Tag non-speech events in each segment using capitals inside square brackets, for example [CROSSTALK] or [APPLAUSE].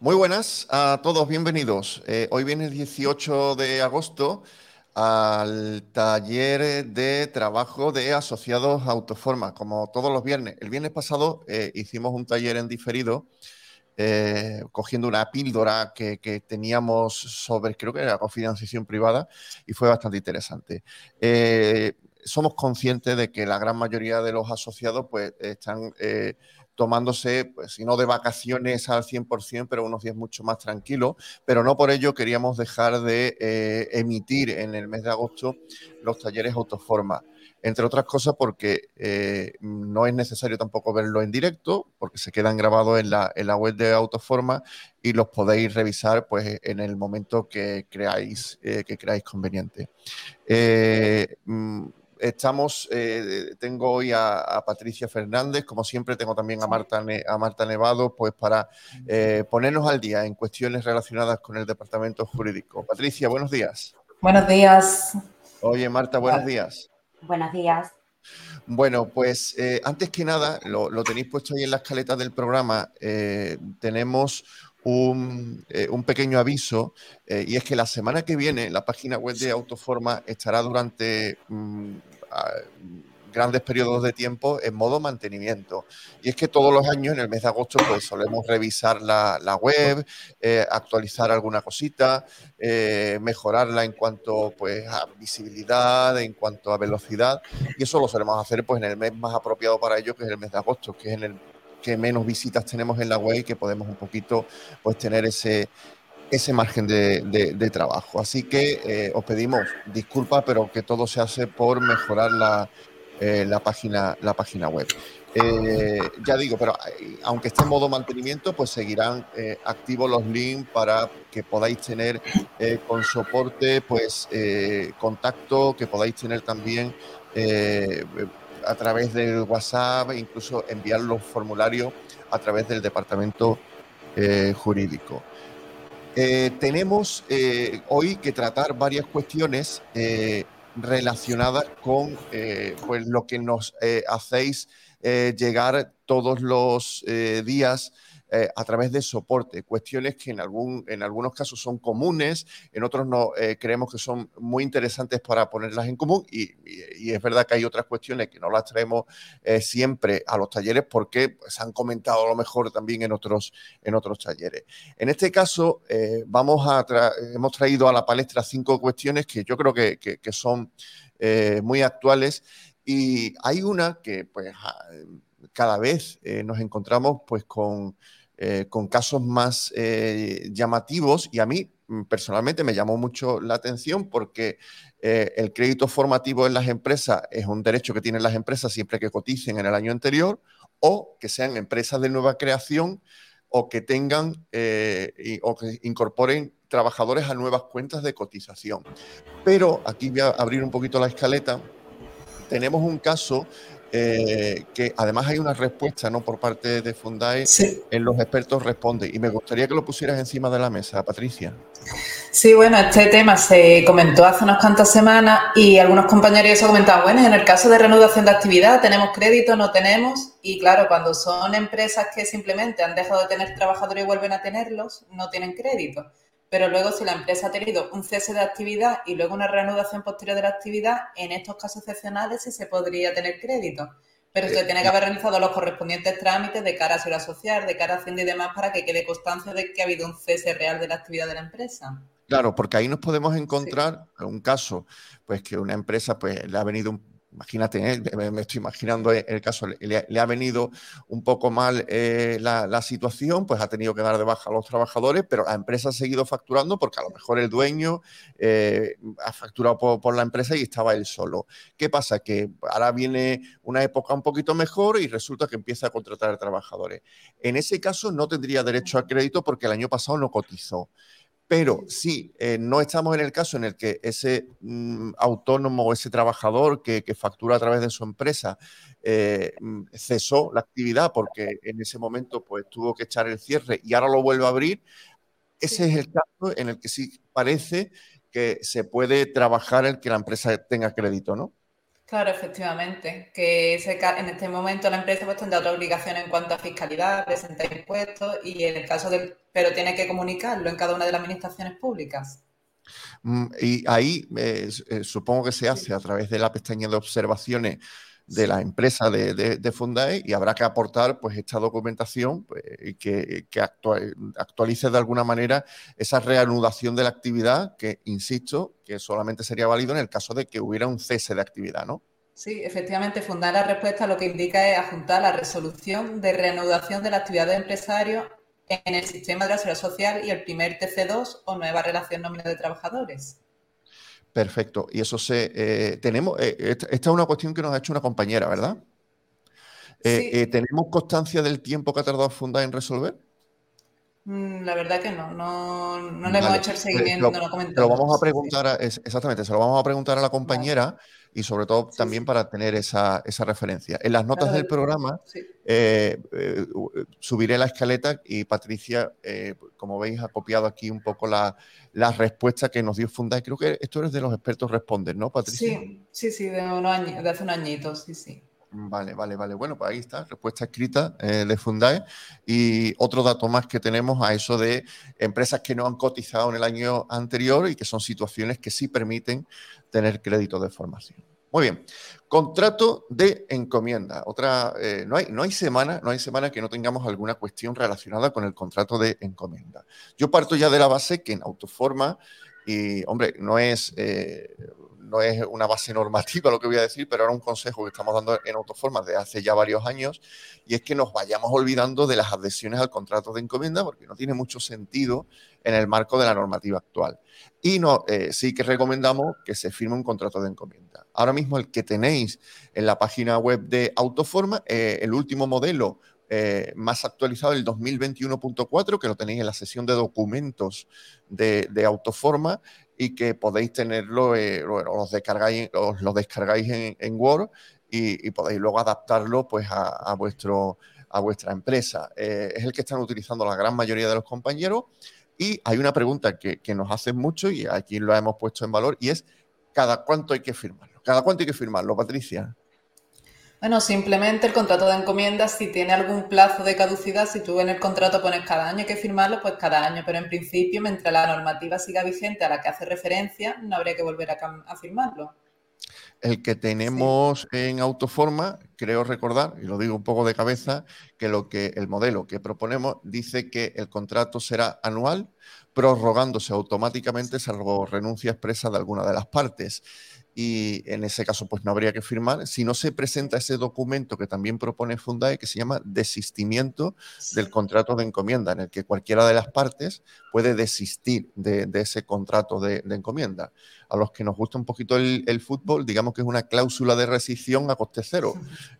Muy buenas a todos, bienvenidos. Eh, hoy viene el 18 de agosto al taller de trabajo de asociados Autoforma, como todos los viernes. El viernes pasado eh, hicimos un taller en diferido, eh, cogiendo una píldora que, teníamos sobre, creo que era financiación privada, y fue bastante interesante. somos conscientes de que la gran mayoría de los asociados pues, están tomándose, pues si no de vacaciones al 100%, pero unos días mucho más tranquilos, pero no por ello queríamos dejar de eh, emitir en el mes de agosto los talleres Autoforma. Entre otras cosas porque eh, no es necesario tampoco verlo en directo, porque se quedan grabados en la, en la web de Autoforma y los podéis revisar pues, en el momento que creáis, eh, que creáis conveniente. Mm, Estamos, eh, tengo hoy a, Patricia Fernández, como siempre tengo también a Marta, a Marta Nevado, pues para eh, ponernos al día en cuestiones relacionadas con el departamento jurídico. Patricia, buenos días. Buenos días. Oye, Marta, buenos días. Buenos días. Bueno, pues eh, antes que nada, lo, tenéis puesto ahí en la escaleta del programa, tenemos un, pequeño aviso y es que la semana que viene la página web de Autoforma estará durante mm, grandes periodos de tiempo en modo mantenimiento. Y es que todos los años, en el mes de agosto, pues solemos revisar la, web, eh, actualizar alguna cosita, eh, mejorarla en cuanto pues, a visibilidad, en cuanto a velocidad. Y eso lo solemos hacer pues, en el mes más apropiado para ello, que es el mes de agosto, que es en el que menos visitas tenemos en la web y que podemos un poquito pues, tener ese, ese margen de, trabajo. Así que eh, os pedimos disculpas, pero que todo se hace por mejorar la, eh, página, la página web. Eh, ya digo, pero aunque esté en modo mantenimiento, pues seguirán activos los links para que podáis tener con soporte, pues contacto, que podáis tener también a través del WhatsApp, incluso enviar los formularios a través del departamento jurídico. Eh, tenemos eh, hoy que tratar varias cuestiones eh, relacionadas con pues lo que nos hacéis llegar todos los días eh, a través de soporte, cuestiones que en, algún, en algunos casos son comunes, en otros no eh, creemos que son muy interesantes para ponerlas en común y, es verdad que hay otras cuestiones que no las traemos eh, siempre a los talleres porque se pues, han comentado a lo mejor también en otros, en otros talleres. En este caso, vamos a hemos traído a la palestra cinco cuestiones que yo creo que, que son muy actuales y hay una que pues cada vez nos encontramos pues con eh, con casos más eh, llamativos y a mí mm, personalmente me llamó mucho la atención porque eh, el crédito formativo en las empresas es un derecho que tienen las empresas siempre que coticen en el año anterior o que sean empresas de nueva creación o que tengan o que incorporen trabajadores a nuevas cuentas de cotización. Pero aquí voy a abrir un poquito la escaleta. Tenemos un caso eh, que además hay una respuesta ¿no? por parte de Fundae en los expertos responde. Y me gustaría que lo pusieras encima de la mesa, Patricia. Sí, bueno, este tema se comentó hace unas cuantas semanas y algunos compañeros se comentaban, bueno, en el caso de reanudación de actividad, ¿tenemos crédito? ¿No tenemos? Y claro, cuando son empresas que simplemente han dejado de tener trabajadores y vuelven a tenerlos, no tienen crédito pero luego si la empresa ha tenido un cese de actividad y luego una reanudación posterior de la actividad, en estos casos excepcionales sí se podría tener crédito. Pero se tiene que haber realizado los correspondientes trámites de cara a ser asociar, de cara a Hacienda y demás, para que quede constancia de que ha habido un cese real de la actividad de la empresa. Claro, porque ahí nos podemos encontrar un caso, pues que una empresa pues le ha venido un imagínate, ¿eh? me, estoy imaginando el caso, le, ha venido un poco mal eh, la, situación, pues ha tenido que dar de baja a los trabajadores, pero la empresa ha seguido facturando porque a lo mejor el dueño eh, ha facturado por, la empresa y estaba él solo. ¿Qué pasa? Que ahora viene una época un poquito mejor y resulta que empieza a contratar trabajadores. En ese caso no tendría derecho a crédito porque el año pasado no cotizó. Pero si eh, no estamos en el caso en el que ese mm, autónomo o ese trabajador que, factura a través de su empresa eh, mm, cesó la actividad porque en ese momento pues, tuvo que echar el cierre y ahora lo vuelve a abrir, ese es el caso en el que sí parece que se puede trabajar el que la empresa tenga crédito, ¿no? Claro, efectivamente, que en este momento la empresa pues tendrá otra obligación en cuanto a fiscalidad, presentar impuestos y en el caso del, pero tiene que comunicarlo en cada una de las administraciones públicas. Mm, y ahí eh, eh, supongo que se hace a través de la pestaña de observaciones de la empresa de, de, Fundae y habrá que aportar pues esta documentación pues, que, que actualice de alguna manera esa reanudación de la actividad que, insisto, que solamente sería válido en el caso de que hubiera un cese de actividad, ¿no? Sí, efectivamente, fundar la respuesta lo que indica es adjuntar la resolución de reanudación de la actividad de empresario en el sistema de la seguridad social y el primer TC2 o nueva relación nómina de trabajadores. Perfecto. Y eso se. Eh, tenemos. Eh, esta, es una cuestión que nos ha hecho una compañera, ¿verdad? Eh, ¿Tenemos constancia del tiempo que ha tardado Funda en resolver? Mm, la verdad que no, no, no le hemos hecho el seguimiento, no lo comentamos. Lo vamos a preguntar, exactamente, se lo vamos a preguntar a la compañera y sobre todo también para tener esa, referencia. En las notas del programa eh, eh, subiré la escaleta y Patricia, eh, como veis, ha copiado aquí un poco la, respuesta que nos dio Fundai. Creo que esto es de los expertos Responder, ¿no, Patricia? Sí, sí, sí, de, de hace un añito, sí, sí. Vale, vale, vale. Bueno, pues ahí está, respuesta escrita eh, de Fundae. Y otro dato más que tenemos a eso de empresas que no han cotizado en el año anterior y que son situaciones que sí permiten tener crédito de formación. Muy bien. Contrato de encomienda. Otra, eh, no, hay, no hay semana, no hay semana que no tengamos alguna cuestión relacionada con el contrato de encomienda. Yo parto ya de la base que en Autoforma, y hombre, no es eh, no es una base normativa lo que voy a decir, pero era un consejo que estamos dando en Autoforma de hace ya varios años, y es que nos vayamos olvidando de las adhesiones al contrato de encomienda, porque no tiene mucho sentido en el marco de la normativa actual. Y no, eh, sí que recomendamos que se firme un contrato de encomienda. Ahora mismo el que tenéis en la página web de Autoforma, eh, el último modelo eh, más actualizado, el 2021.4, que lo tenéis en la sesión de documentos de, Autoforma, y que podéis tenerlo, eh, los descargáis, lo descargáis en, Word y, podéis luego adaptarlo pues, a, vuestro, a vuestra empresa. Eh, es el que están utilizando la gran mayoría de los compañeros. Y hay una pregunta que, que nos hacen mucho y aquí lo hemos puesto en valor y es, ¿cada cuánto hay que firmarlo? ¿Cada cuánto hay que firmarlo, Patricia? Bueno, simplemente el contrato de encomienda, si tiene algún plazo de caducidad, si tú en el contrato pones cada año que firmarlo, pues cada año. Pero en principio, mientras la normativa siga vigente a la que hace referencia, no habría que volver a, firmarlo. El que tenemos en Autoforma, creo recordar, y lo digo un poco de cabeza, que lo que el modelo que proponemos dice que el contrato será anual, prorrogándose automáticamente salvo renuncia expresa de alguna de las partes y en ese caso pues no habría que firmar si no se presenta ese documento que también propone Fundae que se llama desistimiento del contrato de encomienda en el que cualquiera de las partes puede desistir de, ese contrato de, encomienda. A los que nos gusta un poquito el, fútbol, digamos que es una cláusula de rescisión a coste cero.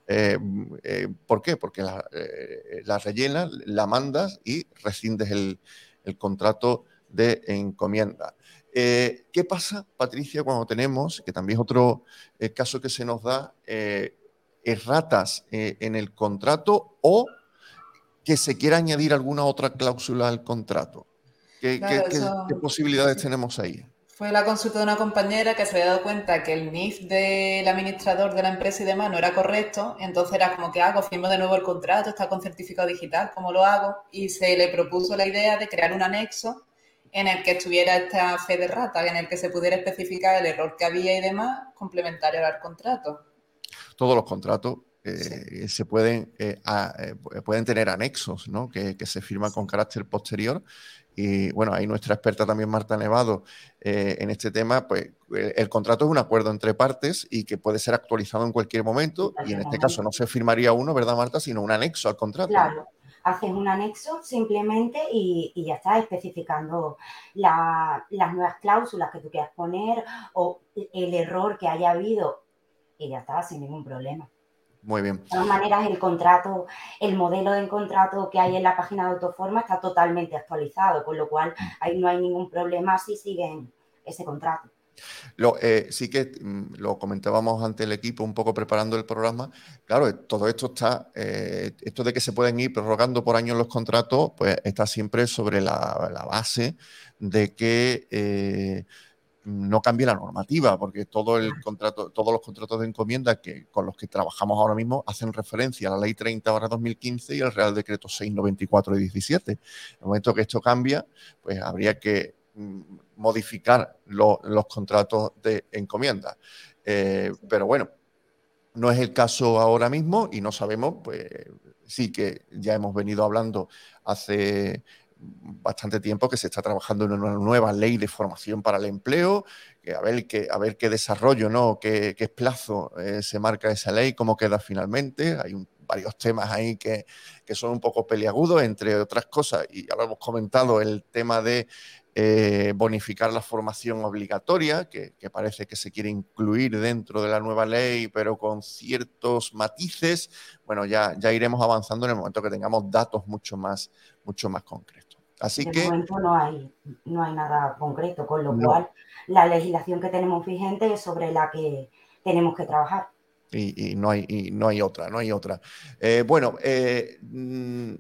Eh, eh, ¿Por qué? Porque la, eh, la, rellenas, la mandas y rescindes el, el contrato de encomienda. Eh, ¿Qué pasa, Patricia, cuando tenemos, que también es otro eh, caso que se nos da, eh, erratas en el contrato o que se quiera añadir alguna otra cláusula al contrato? ¿Qué, posibilidades tenemos ahí? Fue la consulta de una compañera que se había dado cuenta que el NIF del administrador de la empresa y demás no era correcto, entonces era como, ¿qué hago? Firmo de nuevo el contrato, está con certificado digital, ¿cómo lo hago? Y se le propuso la idea de crear un anexo en el que estuviera esta fe de rata, en el que se pudiera especificar el error que había y demás, complementario al contrato. Todos los contratos eh, se pueden, eh, eh, pueden tener anexos, ¿no? Que, se firman con carácter posterior. Y bueno, ahí nuestra experta también, Marta Nevado, en este tema, pues el contrato es un acuerdo entre partes y que puede ser actualizado en cualquier momento. Y en este caso no se firmaría uno, ¿verdad, Marta? Sino un anexo al contrato. Claro, haces un anexo simplemente y, ya está especificando las nuevas cláusulas que tú quieras poner o el error que haya habido y ya está, sin ningún problema. Muy bien. De todas maneras, el contrato, el modelo de contrato que hay en la página de Autoforma está totalmente actualizado, con lo cual ahí no hay ningún problema si siguen ese contrato. Lo, eh, sí que mm, lo comentábamos ante el equipo un poco preparando el programa. Claro, todo esto está, eh, esto de que se pueden ir prorrogando por años los contratos, pues está siempre sobre la, base de que eh, no cambie la normativa, porque todo el contrato, todos los contratos de encomienda que, con los que trabajamos ahora mismo hacen referencia a la Ley 30 2015 y al Real Decreto 694 de 17. En el momento que esto cambia, pues habría que modificar los contratos de encomienda. Eh, pero bueno, no es el caso ahora mismo y no sabemos, pues sí que ya hemos venido hablando hace bastante tiempo que se está trabajando en una nueva ley de formación para el empleo, que a, ver qué, a ver qué desarrollo, ¿no? qué, qué plazo eh, se marca esa ley, cómo queda finalmente. Hay varios temas ahí que, que, son un poco peliagudos, entre otras cosas, y ya lo hemos comentado, el tema de eh, bonificar la formación obligatoria, que, que, parece que se quiere incluir dentro de la nueva ley, pero con ciertos matices. Bueno, ya, ya iremos avanzando en el momento que tengamos datos mucho más, mucho más concretos. Así de que. momento no hay, no hay nada concreto, con lo cual la legislación que tenemos vigente es sobre la que tenemos que trabajar. Y, y no, hay, y no hay otra, no hay otra. Eh, bueno, eh, mm,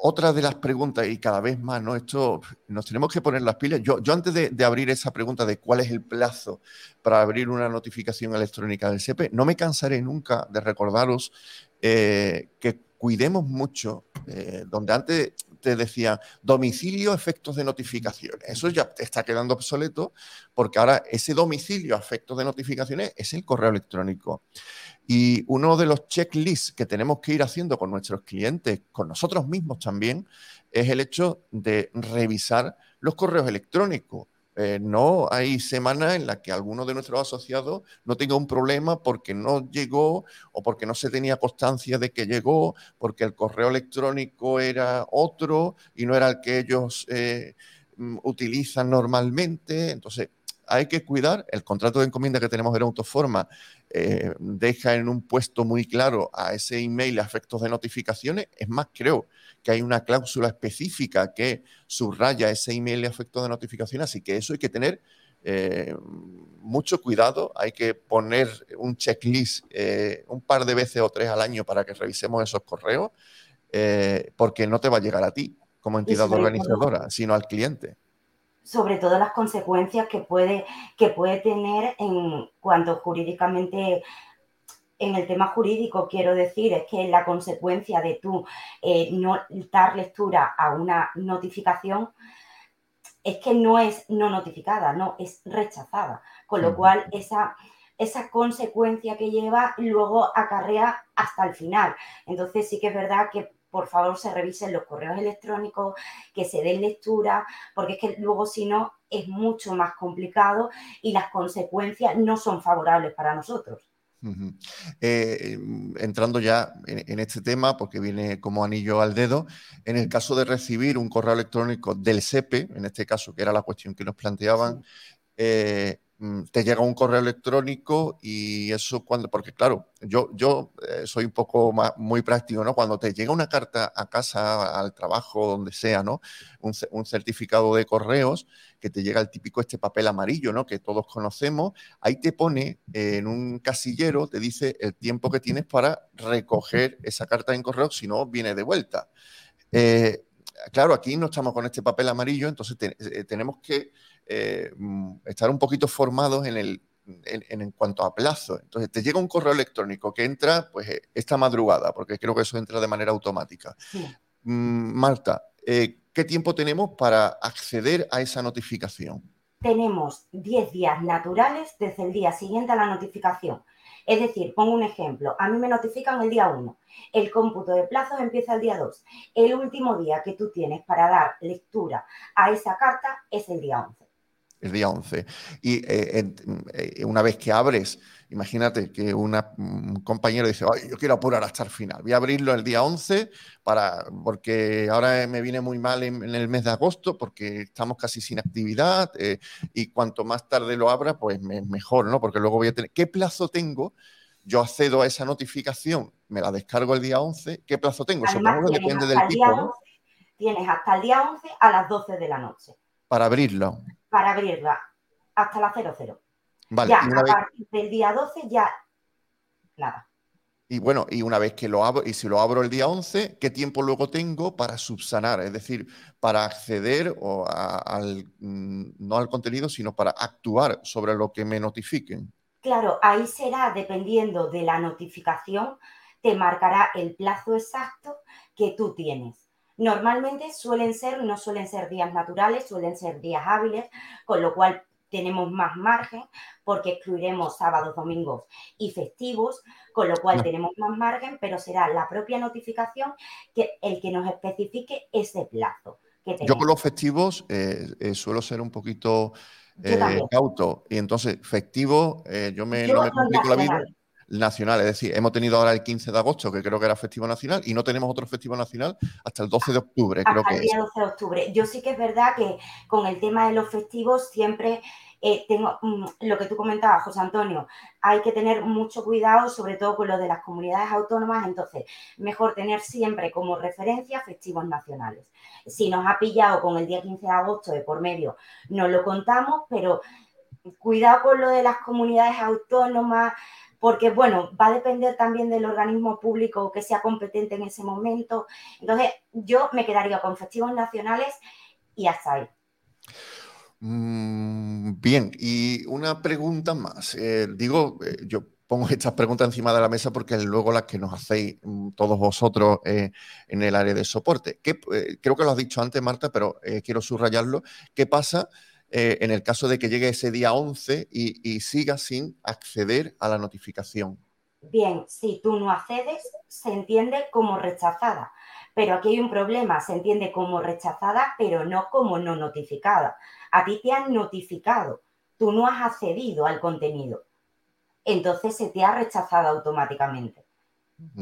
otra de las preguntas, y cada vez más, ¿no? Esto nos tenemos que poner las pilas. Yo, yo antes de, abrir esa pregunta de cuál es el plazo para abrir una notificación electrónica del SEPE, no me cansaré nunca de recordaros eh, que cuidemos mucho, eh, donde antes te decía domicilio, efectos de notificaciones. Eso ya está quedando obsoleto porque ahora ese domicilio, efectos de notificaciones es el correo electrónico. Y uno de los checklists que tenemos que ir haciendo con nuestros clientes, con nosotros mismos también, es el hecho de revisar los correos electrónicos. Eh, no hay semanas en las que alguno de nuestros asociados no tenga un problema porque no llegó o porque no se tenía constancia de que llegó, porque el correo electrónico era otro y no era el que ellos eh, mm, utilizan normalmente. Entonces, hay que cuidar. El contrato de encomienda que tenemos en Autoforma eh, deja en un puesto muy claro a ese email a efectos de notificaciones. Es más, creo que hay una cláusula específica que subraya ese email a efectos de notificaciones, así que eso hay que tener eh, mucho cuidado. Hay que poner un checklist eh, un par de veces o tres al año para que revisemos esos correos, eh, porque no te va a llegar a ti como entidad organizadora, sino al cliente sobre todo las consecuencias que puede, que puede tener en cuanto jurídicamente en el tema jurídico, quiero decir, es que la consecuencia de tú eh, no dar lectura a una notificación es que no es no notificada, no, es rechazada. Con lo cual, esa, esa consecuencia que lleva luego acarrea hasta el final. Entonces, sí que es verdad que por favor se revisen los correos electrónicos, que se den lectura, porque es que luego si no es mucho más complicado y las consecuencias no son favorables para nosotros. Uh -huh. eh, entrando ya en, en, este tema, porque viene como anillo al dedo, en el caso de recibir un correo electrónico del SEPE, en este caso, que era la cuestión que nos planteaban, eh, Mm, te llega un correo electrónico y eso cuando, porque claro, yo, yo eh, soy un poco más, muy práctico, ¿no? Cuando te llega una carta a casa, al trabajo, donde sea, ¿no? Un, un, certificado de correos que te llega el típico este papel amarillo, ¿no? Que todos conocemos, ahí te pone eh, en un casillero, te dice el tiempo que tienes para recoger esa carta en correo, si no, viene de vuelta. Eh, claro, aquí no estamos con este papel amarillo, entonces te, eh, tenemos que eh, estar un poquito formados en, el, en, en, cuanto a plazo. Entonces, te llega un correo electrónico que entra pues esta madrugada, porque creo que eso entra de manera automática. Sí. Mm, Marta, eh, ¿qué tiempo tenemos para acceder a esa notificación? Tenemos 10 días naturales desde el día siguiente a la notificación. Es decir, pongo un ejemplo, a mí me notifican el día 1, el cómputo de plazos empieza el día 2, el último día que tú tienes para dar lectura a esa carta es el día 11 el día 11. Y eh, eh, una vez que abres, imagínate que una, un compañero dice, Ay, yo quiero apurar hasta el final, voy a abrirlo el día 11 para, porque ahora me viene muy mal en, en el mes de agosto porque estamos casi sin actividad eh, y cuanto más tarde lo abra, pues me, mejor, ¿no? Porque luego voy a tener, ¿qué plazo tengo? Yo accedo a esa notificación, me la descargo el día 11, ¿qué plazo tengo? Además, Supongo que depende del tipo, 11, ¿no? Tienes hasta el día 11 a las 12 de la noche. Para abrirlo para abrirla hasta la 00. Vale, ya a vez... partir del día 12 ya nada. Y bueno, y una vez que lo abro, y si lo abro el día 11, ¿qué tiempo luego tengo para subsanar? Es decir, para acceder o al, mm, no al contenido, sino para actuar sobre lo que me notifiquen. Claro, ahí será, dependiendo de la notificación, te marcará el plazo exacto que tú tienes. Normalmente suelen ser, no suelen ser días naturales, suelen ser días hábiles, con lo cual tenemos más margen porque excluiremos sábados, domingos y festivos, con lo cual tenemos más margen, pero será la propia notificación que el que nos especifique ese plazo. Yo con los festivos eh, eh, suelo ser un poquito eh, cauto y entonces festivo yo me, no me complico la vida nacional. Es decir, hemos tenido ahora el 15 de agosto, que creo que era festivo nacional, y no tenemos otro festivo nacional hasta el 12 de octubre. Hasta creo el día 12 de octubre. Yo sí que es verdad que con el tema de los festivos siempre eh, tengo mm, lo que tú comentabas, José Antonio, hay que tener mucho cuidado, sobre todo con lo de las comunidades autónomas, entonces mejor tener siempre como referencia festivos nacionales. Si nos ha pillado con el día 15 de agosto de por medio, no lo contamos, pero cuidado con lo de las comunidades autónomas, porque bueno, va a depender también del organismo público que sea competente en ese momento. Entonces, yo me quedaría con festivos nacionales y hasta ahí. Mm, bien, y una pregunta más. Eh, digo, eh, yo pongo estas preguntas encima de la mesa porque luego las que nos hacéis mm, todos vosotros eh, en el área de soporte. creo que lo has dicho antes, Marta, pero quiero subrayarlo. ¿Qué pasa en el caso de que llegue ese día 11 y, y siga sin acceder a la notificación? Bien, si tú no accedes, se entiende como rechazada. Pero aquí hay un problema, se entiende como rechazada, pero no como no notificada. A ti te han notificado, tú no has accedido al contenido. Entonces se te ha rechazado automáticamente.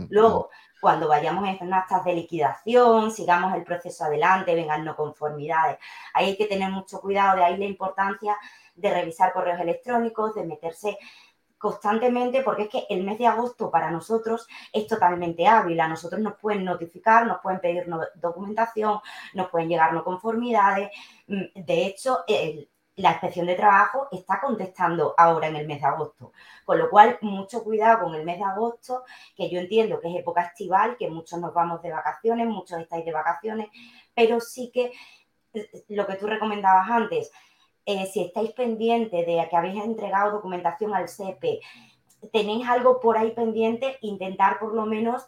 Luego, cuando vayamos en actas de liquidación, sigamos el proceso adelante, vengan no conformidades, ahí hay que tener mucho cuidado, de ahí la importancia de revisar correos electrónicos, de meterse constantemente, porque es que el mes de agosto para nosotros es totalmente hábil. A nosotros nos pueden notificar, nos pueden pedir documentación, nos pueden llegar no conformidades. Mm, de hecho, la inspección de trabajo está contestando ahora en el mes de agosto. Con lo cual, mucho cuidado con el mes de agosto, que yo entiendo que es época estival, que muchos nos vamos de vacaciones, muchos estáis de vacaciones, pero sí que eh, lo que tú recomendabas antes, eh, si estáis pendientes de que habéis entregado documentación al CEPE, tenéis algo por ahí pendiente, intentar por lo menos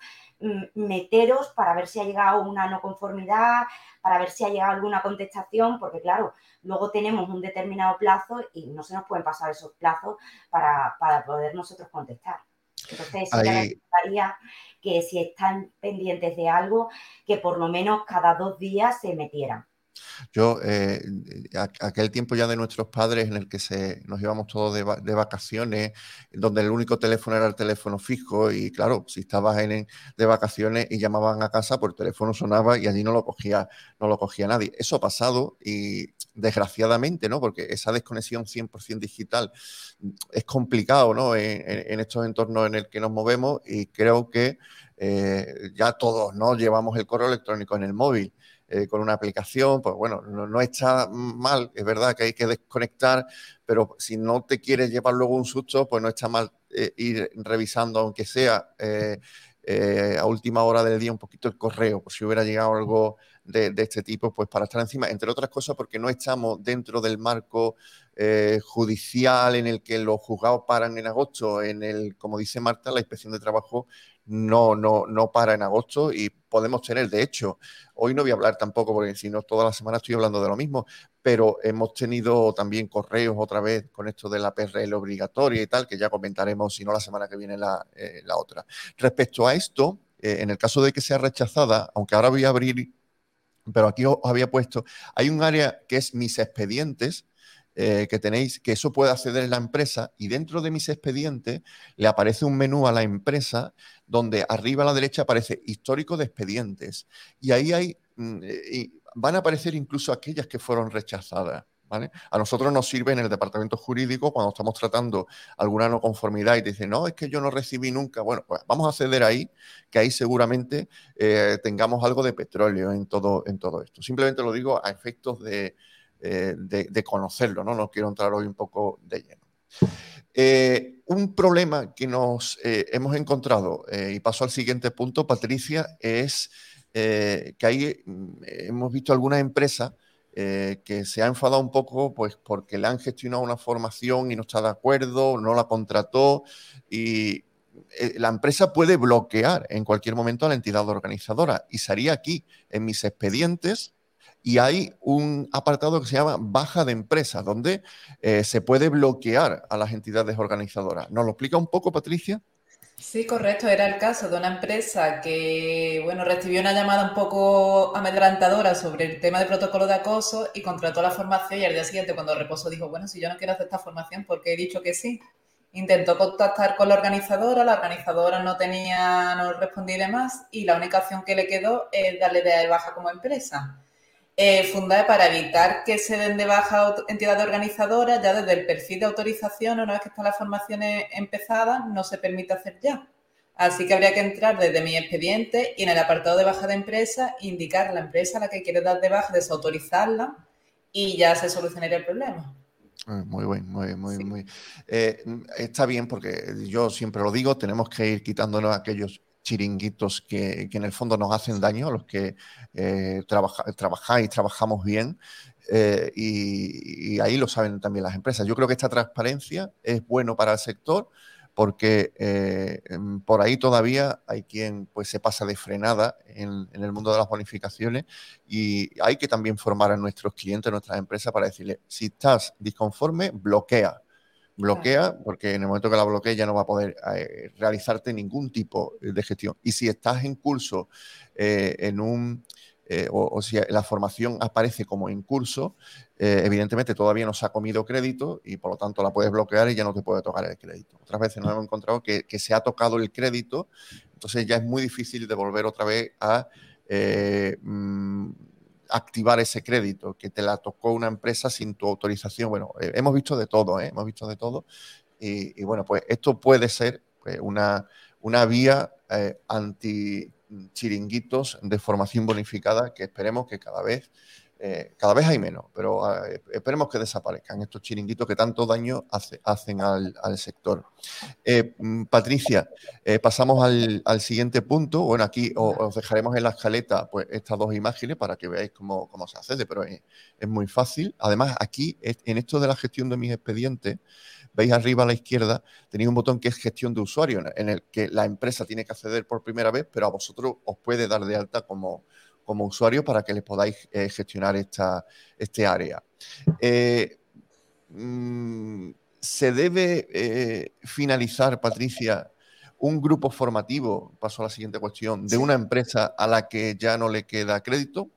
meteros para ver si ha llegado una no conformidad, para ver si ha llegado alguna contestación, porque claro, luego tenemos un determinado plazo y no se nos pueden pasar esos plazos para, poder nosotros contestar. Entonces, sí que que si están pendientes de algo, que por lo menos cada dos días se metieran. Yo, eh, aquel tiempo ya de nuestros padres en el que se, nos íbamos todos de, vacaciones, donde el único teléfono era el teléfono fijo y claro, si estabas en, de vacaciones y llamaban a casa, por teléfono sonaba y allí no lo cogía, no lo cogía nadie. Eso ha pasado y desgraciadamente, ¿no? Porque esa desconexión 100% digital es complicado, ¿no? En, estos entornos en el que nos movemos y creo que eh, ya todos, ¿no? Llevamos el correo electrónico en el móvil. Eh, con una aplicación, pues bueno, no, está mal, es verdad que hay que desconectar, pero si no te quieres llevar luego un susto, pues no está mal eh, ir revisando, aunque sea eh, a última hora del día, un poquito el correo, por si hubiera llegado algo de, este tipo, pues para estar encima, entre otras cosas porque no estamos dentro del marco judicial en el que los juzgados paran en agosto, en el, como dice Marta, la inspección de trabajo no, no, no para en agosto y podemos tener, de hecho, hoy no voy a hablar tampoco porque si no toda la semana estoy hablando de lo mismo, pero hemos tenido también correos otra vez con esto de la PRL obligatoria y tal, que ya comentaremos, si no la semana que viene la, eh, otra. Respecto a esto, eh, en el caso de que sea rechazada, aunque ahora voy a abrir, pero aquí os había puesto, hay un área que es mis expedientes, eh, que tenéis, que eso puede acceder en la empresa y dentro de mis expedientes le aparece un menú a la empresa donde arriba a la derecha aparece histórico de expedientes y ahí hay, mm, eh, van a aparecer incluso aquellas que fueron rechazadas. A nosotros nos sirve en el departamento jurídico cuando estamos tratando alguna no conformidad y te dicen, no, es que yo no recibí nunca. Bueno, pues vamos a acceder ahí, que ahí seguramente eh, tengamos algo de petróleo en todo, en todo esto. Simplemente lo digo a efectos de, eh, de, conocerlo, ¿no? No quiero entrar hoy un poco de lleno. Eh, un problema que nos hemos encontrado, y paso al siguiente punto, Patricia, es que ahí mm, hemos visto algunas empresas que se ha enfadado un poco pues, porque le han gestionado una formación y no está de acuerdo, no la contrató y la empresa puede bloquear en cualquier momento a la entidad organizadora y sería aquí en mis expedientes y hay un apartado que se llama baja de empresa, donde eh, se puede bloquear a las entidades organizadoras. ¿Nos lo explica un poco, Patricia? Sí, correcto. Era el caso de una empresa que, bueno, recibió una llamada un poco amedrantadora sobre el tema de protocolo de acoso y contrató la formación y al día siguiente cuando reposó dijo, bueno, si yo no quiero hacer esta formación, porque he dicho que sí? Intentó contactar con la organizadora, la organizadora no tenía, no respondía y demás y la única opción que le quedó es darle de baja como empresa eh, fundada para evitar que se den de baja entidades organizadoras, ya desde el perfil de autorización, una vez que están las formaciones empezadas, no se permite hacer ya. Así que habría que entrar desde mi expediente y en el apartado de baja de empresa indicar a la empresa a la que quiere dar de baja, desautorizarla y ya se solucionaría el problema. Ah, muy bien, muy bien, muy bien. Muy eh, está bien porque yo siempre lo digo, tenemos que ir quitándonos aquellos chiringuitos que, en el fondo nos hacen daño, a los que eh, trabajáis, trabajamos bien. Eh, y, ahí lo saben también las empresas. Yo creo que esta transparencia es bueno para el sector porque eh, em, por ahí todavía hay quien pues, se pasa de frenada en, en, el mundo de las bonificaciones y hay que también formar a nuestros clientes, a nuestras empresas para decirle, si estás disconforme, bloquea bloquea, porque en el momento que la bloquee ya no va a poder eh, realizarte ningún tipo de gestión. Y si estás en curso eh, en un, eh, o, si la formación aparece como en curso, evidentemente todavía no se ha comido crédito y por lo tanto la puedes bloquear y ya no te puede tocar el crédito. Otras veces nos hemos encontrado que, se ha tocado el crédito, entonces ya es muy difícil de volver otra vez a... Mm, activar ese crédito, que te la tocó una empresa sin tu autorización. Bueno, eh, hemos visto de todo, ¿eh? hemos visto de todo. Y, bueno, pues esto puede ser pues, una, una vía eh, anti chiringuitos de formación bonificada que esperemos que cada vez eh, cada vez hay menos, pero ah, esperemos que desaparezcan estos chiringuitos que tanto daño hacen al, sector. Eh, mm, Patricia, eh, pasamos al, siguiente punto. Bueno, aquí os, dejaremos en la escaleta pues, estas dos imágenes para que veáis cómo, se accede, pero es, muy fácil. Además, aquí, en esto de la gestión de mis expedientes, veis arriba a la izquierda, tenéis un botón que es gestión de usuario, en el que la empresa tiene que acceder por primera vez, pero a vosotros os puede dar de alta como como usuario para que les podáis eh, gestionar esta, este área. Eh, mm, ¿Se debe eh, finalizar, Patricia, un grupo formativo, paso a la siguiente cuestión, de una empresa a la que ya no le queda crédito?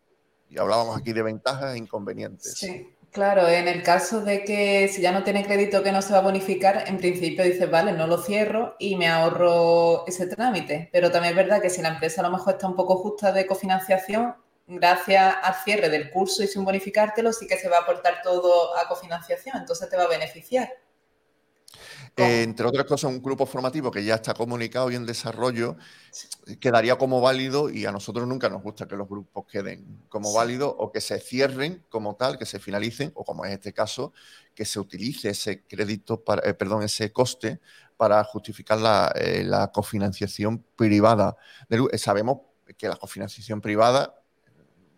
Y hablábamos aquí de ventajas e inconvenientes. Sí. Claro, en el caso de que si ya no tiene crédito que no se va a bonificar, en principio dices, vale, no lo cierro y me ahorro ese trámite. Pero también es verdad que si la empresa a lo mejor está un poco justa de cofinanciación, gracias al cierre del curso y sin bonificártelo, sí que se va a aportar todo a cofinanciación, entonces te va a beneficiar. Eh, entre otras cosas, un grupo formativo que ya está comunicado y en desarrollo quedaría como válido y a nosotros nunca nos gusta que los grupos queden como válidos o que se cierren como tal, que se finalicen o como en este caso, que se utilice ese crédito, para, eh, perdón, ese coste para justificar la, eh, cofinanciación privada. sabemos que la cofinanciación privada,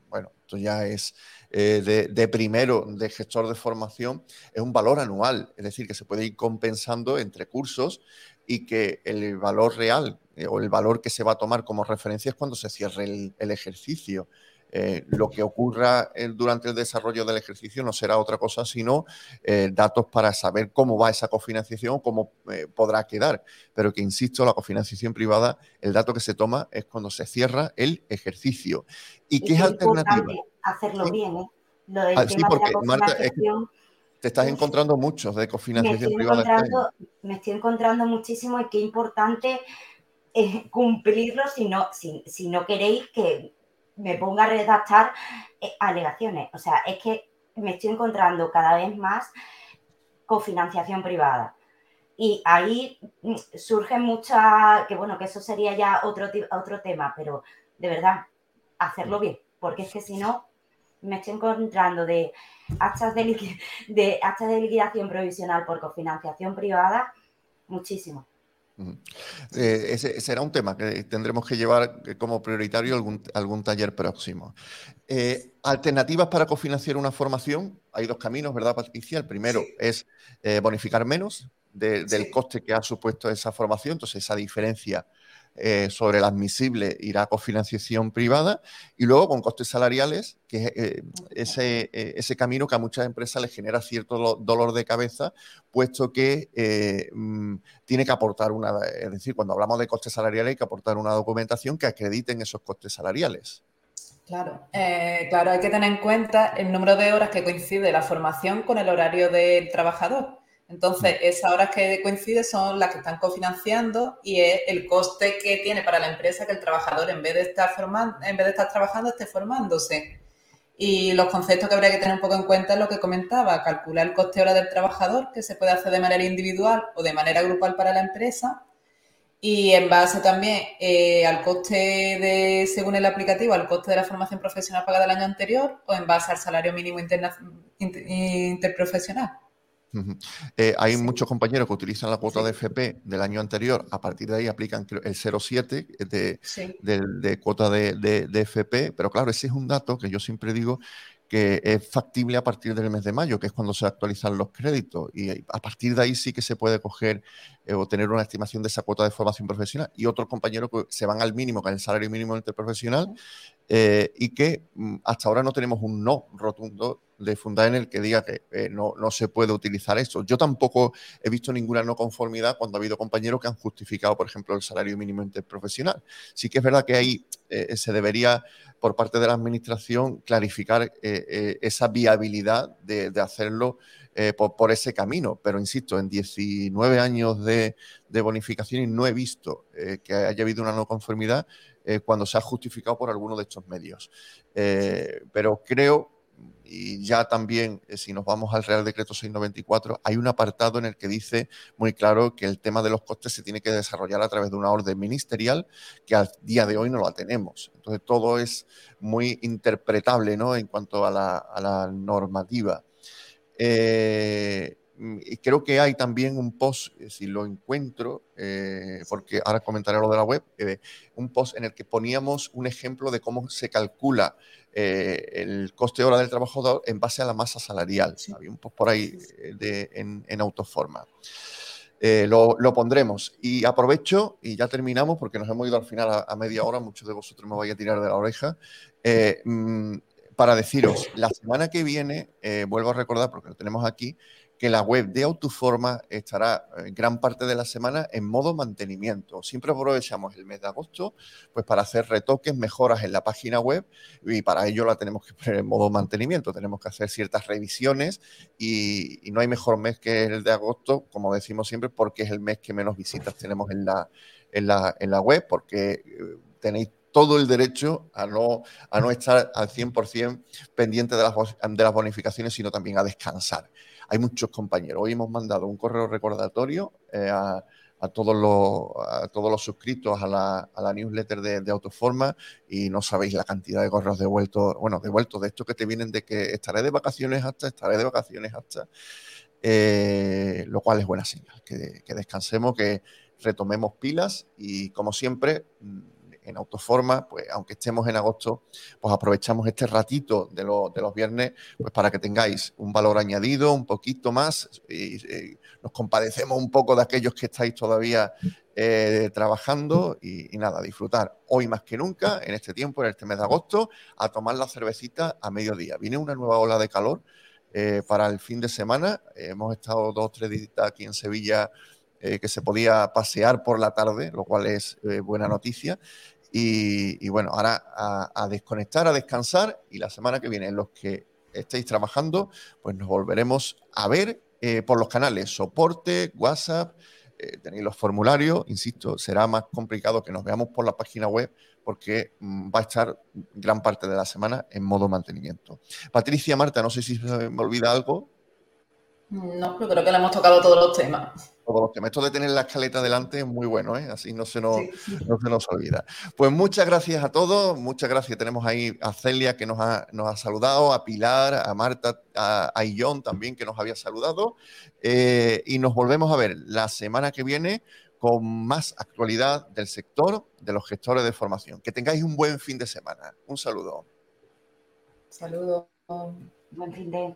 bueno, esto ya es eh, de, primero de gestor de formación es un valor anual, es decir, que se puede ir compensando entre cursos y que el valor real eh, o el valor que se va a tomar como referencia es cuando se cierre el ejercicio. Eh, lo que ocurra durante el desarrollo del ejercicio no será otra cosa sino eh, datos para saber cómo va esa cofinanciación, cómo eh, podrá quedar. Pero que, insisto, la cofinanciación privada, el dato que se toma es cuando se cierra el ejercicio. ¿Y, qué es alternativa? Hacerlo bien, ¿eh? Ah, sí, porque, Marta, te estás encontrando muchos de cofinanciación privada. Me estoy encontrando muchísimo y qué importante es cumplirlo si no, si no queréis que me ponga a redactar eh, alegaciones. O sea, es que me estoy encontrando cada vez más cofinanciación privada. Y ahí mm, surge mucha, que bueno, que eso sería ya otro, otro tema, pero de verdad, hacerlo bien, porque es que si no, me estoy encontrando de actas de, [LAUGHS] de, actas de liquidación provisional por cofinanciación privada, muchísimo. Eh, ese será un tema que tendremos que llevar como prioritario algún, algún taller próximo. Eh, alternativas para cofinanciar una formación. Hay dos caminos, ¿verdad, Patricia? El primero es eh, bonificar menos del coste que ha supuesto esa formación. Entonces, esa diferencia eh, sobre la admisible irá con financiación privada y luego con costes salariales, que es eh, ese, eh, ese, camino que a muchas empresas les genera cierto dolor de cabeza, puesto que mm, tiene que aportar una, es decir, cuando hablamos de costes salariales hay que aportar una documentación que acrediten esos costes salariales. Claro, claro, hay que tener en cuenta el número de horas que coincide la formación con el horario del trabajador. Entonces, mm. esas horas que coinciden son las que están cofinanciando y es el coste que tiene para la empresa que el trabajador, en vez de estar formando, en vez de estar trabajando, esté formándose. Y los conceptos que habría que tener un poco en cuenta es lo que comentaba, calcular el coste hora del trabajador, que se puede hacer de manera individual o de manera grupal para la empresa, y en base también eh, al coste de, según el aplicativo, al coste de la formación profesional pagada el año anterior o en base al salario mínimo interprofesional. Eh, hay muchos compañeros que utilizan la cuota de FP del año anterior, a partir de ahí aplican el 0,7 de, de, cuota de, de, FP, pero claro, ese es un dato que yo siempre digo que es factible a partir del mes de mayo, que es cuando se actualizan los créditos. Y a partir de ahí sí que se puede coger eh, o tener una estimación de esa cuota de formación profesional. Y otros compañeros que se van al mínimo, que es el salario mínimo interprofesional, eh, y que mm, hasta ahora no tenemos un no rotundo de en el que diga que eh, no, no, se puede utilizar eso. Yo tampoco he visto ninguna no conformidad cuando ha habido compañeros que han justificado, por ejemplo, el salario mínimo interprofesional. Sí que es verdad que ahí eh, se debería, por parte de la Administración, clarificar esa viabilidad de, hacerlo por, ese camino. Pero, insisto, en 19 años de, de bonificación y no he visto que haya habido una no conformidad cuando se ha justificado por alguno de estos medios. pero creo y ya también, eh, si nos vamos al Real Decreto 694, hay un apartado en el que dice muy claro que el tema de los costes se tiene que desarrollar a través de una orden ministerial que al día de hoy no la tenemos. Entonces, todo es muy interpretable ¿no? en cuanto a la, normativa. Eh, y creo que hay también un post, eh, si lo encuentro, porque ahora comentaré lo de la web, un post en el que poníamos un ejemplo de cómo se calcula eh, el coste hora del trabajador en base a la masa salarial. Había un poco por ahí eh, en, autoforma. Eh, lo, pondremos. Y aprovecho, y ya terminamos, porque nos hemos ido al final a, media hora, muchos de vosotros me vais a tirar de la oreja, mm, para deciros, la semana que viene, vuelvo a recordar, porque lo tenemos aquí, que la web de Autoforma estará eh, gran parte de la semana en modo mantenimiento. Siempre aprovechamos el mes de agosto pues para hacer retoques, mejoras en la página web y para ello la tenemos que poner en modo mantenimiento. Tenemos que hacer ciertas revisiones y, no hay mejor mes que el de agosto, como decimos siempre, porque es el mes que menos visitas tenemos en la, en la, en la web, porque eh, tenéis todo el derecho a no, a no estar al 100% pendiente de las, de las bonificaciones, sino también a descansar hay muchos compañeros. Hoy hemos mandado un correo recordatorio eh, a, todos los, todos los suscritos a la, newsletter de, Autoforma y no sabéis la cantidad de correos devueltos, bueno, devueltos de estos que te vienen de que estaré de vacaciones hasta, estaré de vacaciones hasta, eh, lo cual es buena señal, que descansemos, que retomemos pilas y como siempre en Autoforma, pues aunque estemos en agosto, pues aprovechamos este ratito de, los viernes pues para que tengáis un valor añadido, un poquito más, y, nos compadecemos un poco de aquellos que estáis todavía eh, trabajando y, nada, disfrutar hoy más que nunca, en este tiempo, en este mes de agosto, a tomar la cervecita a mediodía. Viene una nueva ola de calor eh, para el fin de semana. hemos estado dos o tres días aquí en Sevilla eh, que se podía pasear por la tarde, lo cual es buena noticia. Y, bueno, ahora a, desconectar, a descansar y la semana que viene, en los que estéis trabajando, pues nos volveremos a ver eh, por los canales soporte, WhatsApp, eh, tenéis los formularios, insisto, será más complicado que nos veamos por la página web porque mm, va a estar gran parte de la semana en modo mantenimiento. Patricia, Marta, no sé si me olvida algo. No, pero creo que le hemos tocado todos los temas. Todos los temas. Esto de tener la escaleta delante es muy bueno, ¿eh? así no se, nos, no se nos olvida. Pues muchas gracias a todos, muchas gracias. Tenemos ahí a Celia que nos ha, nos ha saludado, a Pilar, a Marta, a, a Ion también que nos había saludado. Eh, y nos volvemos a ver la semana que viene con más actualidad del sector de los gestores de formación. Que tengáis un buen fin de semana. Un saludo. Saludo. Buen fin de